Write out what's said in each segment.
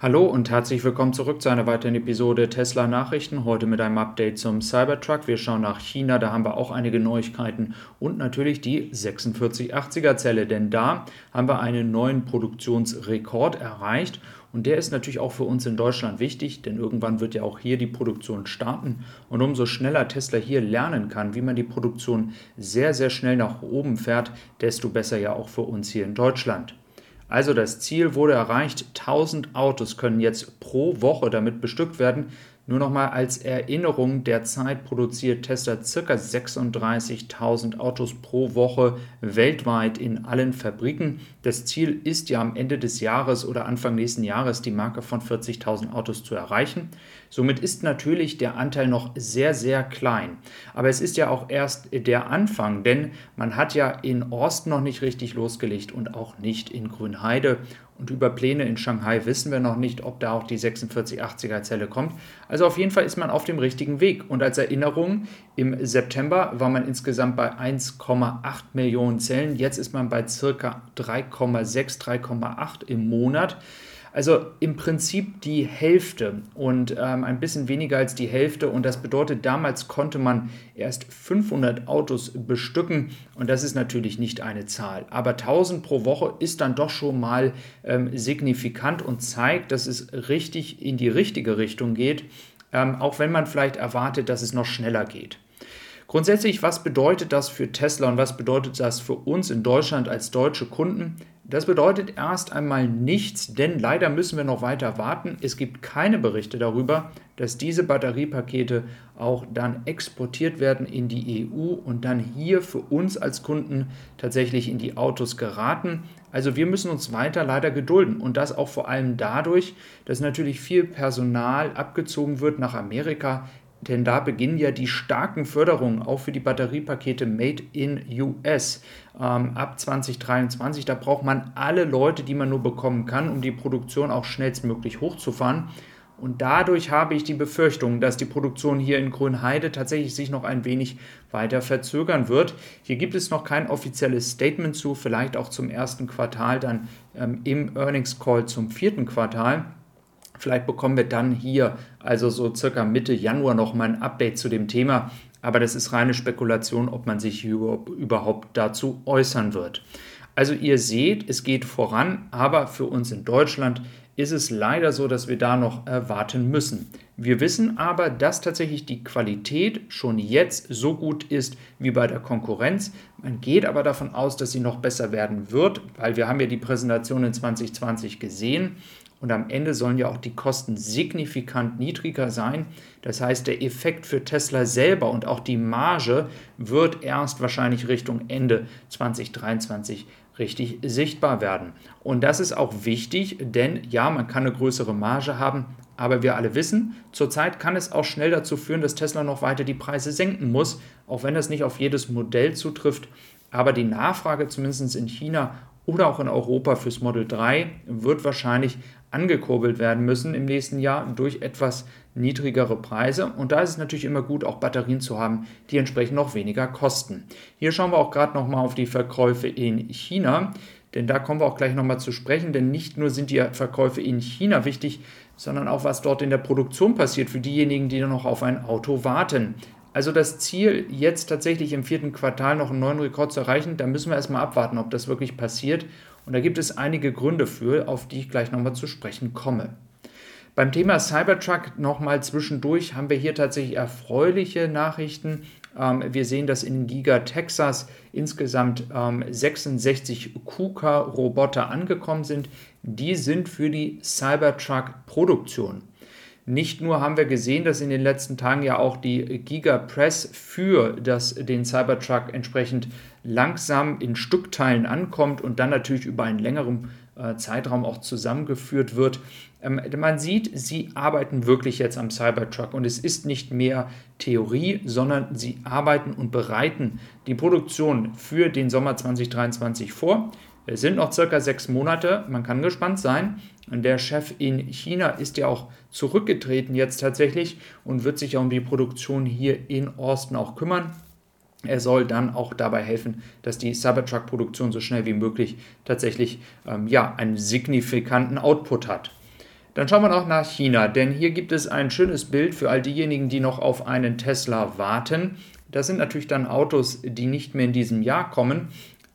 Hallo und herzlich willkommen zurück zu einer weiteren Episode Tesla Nachrichten. Heute mit einem Update zum Cybertruck. Wir schauen nach China, da haben wir auch einige Neuigkeiten und natürlich die 4680er Zelle, denn da haben wir einen neuen Produktionsrekord erreicht und der ist natürlich auch für uns in Deutschland wichtig, denn irgendwann wird ja auch hier die Produktion starten und umso schneller Tesla hier lernen kann, wie man die Produktion sehr, sehr schnell nach oben fährt, desto besser ja auch für uns hier in Deutschland. Also das Ziel wurde erreicht, 1000 Autos können jetzt pro Woche damit bestückt werden. Nur nochmal als Erinnerung, derzeit produziert Tesla ca. 36.000 Autos pro Woche weltweit in allen Fabriken. Das Ziel ist ja am Ende des Jahres oder Anfang nächsten Jahres die Marke von 40.000 Autos zu erreichen. Somit ist natürlich der Anteil noch sehr, sehr klein. Aber es ist ja auch erst der Anfang, denn man hat ja in Osten noch nicht richtig losgelegt und auch nicht in Grünheide. Und über Pläne in Shanghai wissen wir noch nicht, ob da auch die 4680er Zelle kommt. Also auf jeden Fall ist man auf dem richtigen Weg. Und als Erinnerung, im September war man insgesamt bei 1,8 Millionen Zellen. Jetzt ist man bei circa 3,6, 3,8 im Monat. Also im Prinzip die Hälfte und ähm, ein bisschen weniger als die Hälfte. Und das bedeutet, damals konnte man erst 500 Autos bestücken. Und das ist natürlich nicht eine Zahl. Aber 1000 pro Woche ist dann doch schon mal ähm, signifikant und zeigt, dass es richtig in die richtige Richtung geht. Ähm, auch wenn man vielleicht erwartet, dass es noch schneller geht. Grundsätzlich, was bedeutet das für Tesla und was bedeutet das für uns in Deutschland als deutsche Kunden? Das bedeutet erst einmal nichts, denn leider müssen wir noch weiter warten. Es gibt keine Berichte darüber, dass diese Batteriepakete auch dann exportiert werden in die EU und dann hier für uns als Kunden tatsächlich in die Autos geraten. Also wir müssen uns weiter leider gedulden und das auch vor allem dadurch, dass natürlich viel Personal abgezogen wird nach Amerika, denn da beginnen ja die starken Förderungen auch für die Batteriepakete Made in US ähm, ab 2023. Da braucht man alle Leute, die man nur bekommen kann, um die Produktion auch schnellstmöglich hochzufahren. Und dadurch habe ich die Befürchtung, dass die Produktion hier in Grünheide tatsächlich sich noch ein wenig weiter verzögern wird. Hier gibt es noch kein offizielles Statement zu, vielleicht auch zum ersten Quartal, dann ähm, im Earnings Call zum vierten Quartal. Vielleicht bekommen wir dann hier, also so circa Mitte Januar, noch mal ein Update zu dem Thema. Aber das ist reine Spekulation, ob man sich überhaupt dazu äußern wird. Also ihr seht, es geht voran, aber für uns in Deutschland ist es leider so, dass wir da noch warten müssen. Wir wissen aber, dass tatsächlich die Qualität schon jetzt so gut ist wie bei der Konkurrenz. Man geht aber davon aus, dass sie noch besser werden wird, weil wir haben ja die Präsentation in 2020 gesehen und am Ende sollen ja auch die Kosten signifikant niedriger sein. Das heißt, der Effekt für Tesla selber und auch die Marge wird erst wahrscheinlich Richtung Ende 2023 richtig sichtbar werden. Und das ist auch wichtig, denn ja, man kann eine größere Marge haben, aber wir alle wissen, zurzeit kann es auch schnell dazu führen, dass Tesla noch weiter die Preise senken muss, auch wenn das nicht auf jedes Modell zutrifft. Aber die Nachfrage zumindest in China oder auch in Europa fürs Model 3 wird wahrscheinlich angekurbelt werden müssen im nächsten Jahr durch etwas niedrigere Preise. Und da ist es natürlich immer gut, auch Batterien zu haben, die entsprechend noch weniger kosten. Hier schauen wir auch gerade nochmal auf die Verkäufe in China, denn da kommen wir auch gleich nochmal zu sprechen, denn nicht nur sind die Verkäufe in China wichtig, sondern auch was dort in der Produktion passiert für diejenigen, die noch auf ein Auto warten. Also das Ziel, jetzt tatsächlich im vierten Quartal noch einen neuen Rekord zu erreichen, da müssen wir erstmal abwarten, ob das wirklich passiert. Und da gibt es einige Gründe für, auf die ich gleich nochmal zu sprechen komme. Beim Thema Cybertruck nochmal zwischendurch haben wir hier tatsächlich erfreuliche Nachrichten. Ähm, wir sehen, dass in Giga Texas insgesamt 66 ähm, KUKA-Roboter angekommen sind. Die sind für die Cybertruck-Produktion. Nicht nur haben wir gesehen, dass in den letzten Tagen ja auch die Giga Press für das, den Cybertruck entsprechend langsam in Stückteilen ankommt und dann natürlich über einen längeren äh, Zeitraum auch zusammengeführt wird. Ähm, man sieht, sie arbeiten wirklich jetzt am Cybertruck und es ist nicht mehr Theorie, sondern sie arbeiten und bereiten die Produktion für den Sommer 2023 vor. Es sind noch circa sechs Monate, man kann gespannt sein. Der Chef in China ist ja auch zurückgetreten jetzt tatsächlich und wird sich ja um die Produktion hier in Austin auch kümmern. Er soll dann auch dabei helfen, dass die Cybertruck-Produktion so schnell wie möglich tatsächlich ähm, ja, einen signifikanten Output hat. Dann schauen wir noch nach China, denn hier gibt es ein schönes Bild für all diejenigen, die noch auf einen Tesla warten. Das sind natürlich dann Autos, die nicht mehr in diesem Jahr kommen,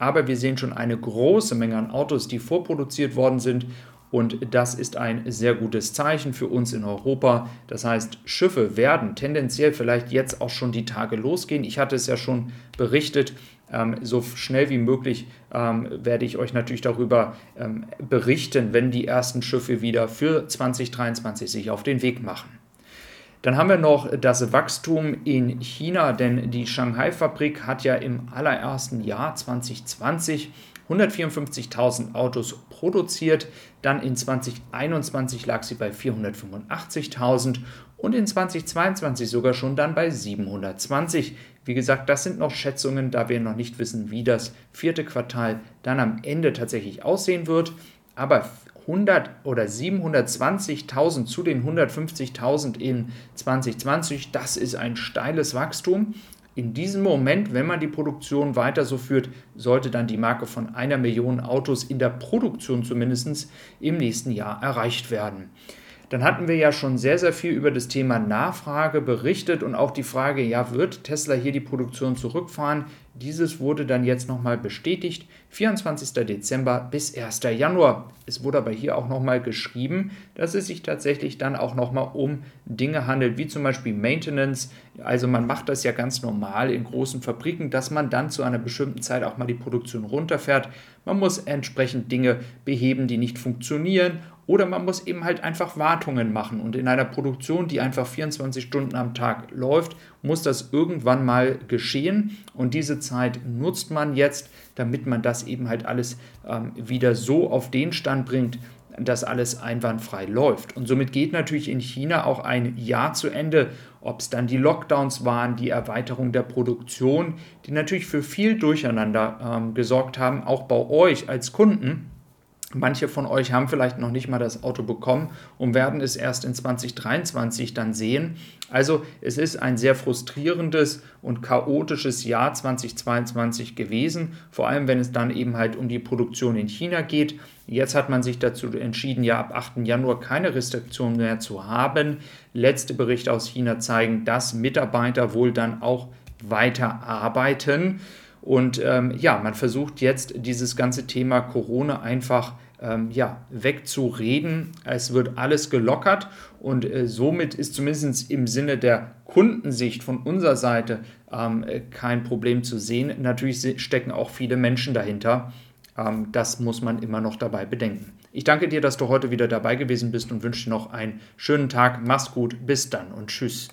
aber wir sehen schon eine große Menge an Autos, die vorproduziert worden sind und das ist ein sehr gutes Zeichen für uns in Europa. Das heißt, Schiffe werden tendenziell vielleicht jetzt auch schon die Tage losgehen. Ich hatte es ja schon berichtet. Ähm, so schnell wie möglich ähm, werde ich euch natürlich darüber ähm, berichten, wenn die ersten Schiffe wieder für 2023 sich auf den Weg machen. Dann haben wir noch das Wachstum in China, denn die Shanghai-Fabrik hat ja im allerersten Jahr 2020 154.000 Autos produziert, dann in 2021 lag sie bei 485.000 und in 2022 sogar schon dann bei 720. Wie gesagt, das sind noch Schätzungen, da wir noch nicht wissen, wie das vierte Quartal dann am Ende tatsächlich aussehen wird. Aber 100 oder 720.000 zu den 150.000 in 2020, das ist ein steiles Wachstum. In diesem Moment, wenn man die Produktion weiter so führt, sollte dann die Marke von einer Million Autos in der Produktion zumindest im nächsten Jahr erreicht werden. Dann hatten wir ja schon sehr, sehr viel über das Thema Nachfrage berichtet und auch die Frage, ja, wird Tesla hier die Produktion zurückfahren? Dieses wurde dann jetzt nochmal bestätigt, 24. Dezember bis 1. Januar. Es wurde aber hier auch nochmal geschrieben, dass es sich tatsächlich dann auch nochmal um Dinge handelt, wie zum Beispiel Maintenance. Also man macht das ja ganz normal in großen Fabriken, dass man dann zu einer bestimmten Zeit auch mal die Produktion runterfährt. Man muss entsprechend Dinge beheben, die nicht funktionieren oder man muss eben halt einfach Wartungen machen. Und in einer Produktion, die einfach 24 Stunden am Tag läuft, muss das irgendwann mal geschehen. Und diese Zeit nutzt man jetzt, damit man das eben halt alles ähm, wieder so auf den Stand bringt, dass alles einwandfrei läuft. Und somit geht natürlich in China auch ein Jahr zu Ende, ob es dann die Lockdowns waren, die Erweiterung der Produktion, die natürlich für viel Durcheinander ähm, gesorgt haben, auch bei euch als Kunden. Manche von euch haben vielleicht noch nicht mal das Auto bekommen und werden es erst in 2023 dann sehen. Also es ist ein sehr frustrierendes und chaotisches Jahr 2022 gewesen, vor allem wenn es dann eben halt um die Produktion in China geht. Jetzt hat man sich dazu entschieden, ja ab 8. Januar keine Restriktionen mehr zu haben. Letzte Berichte aus China zeigen, dass Mitarbeiter wohl dann auch weiter arbeiten. Und ähm, ja, man versucht jetzt dieses ganze Thema Corona einfach ähm, ja, wegzureden. Es wird alles gelockert und äh, somit ist zumindest im Sinne der Kundensicht von unserer Seite ähm, äh, kein Problem zu sehen. Natürlich stecken auch viele Menschen dahinter. Ähm, das muss man immer noch dabei bedenken. Ich danke dir, dass du heute wieder dabei gewesen bist und wünsche dir noch einen schönen Tag. Mach's gut, bis dann und tschüss.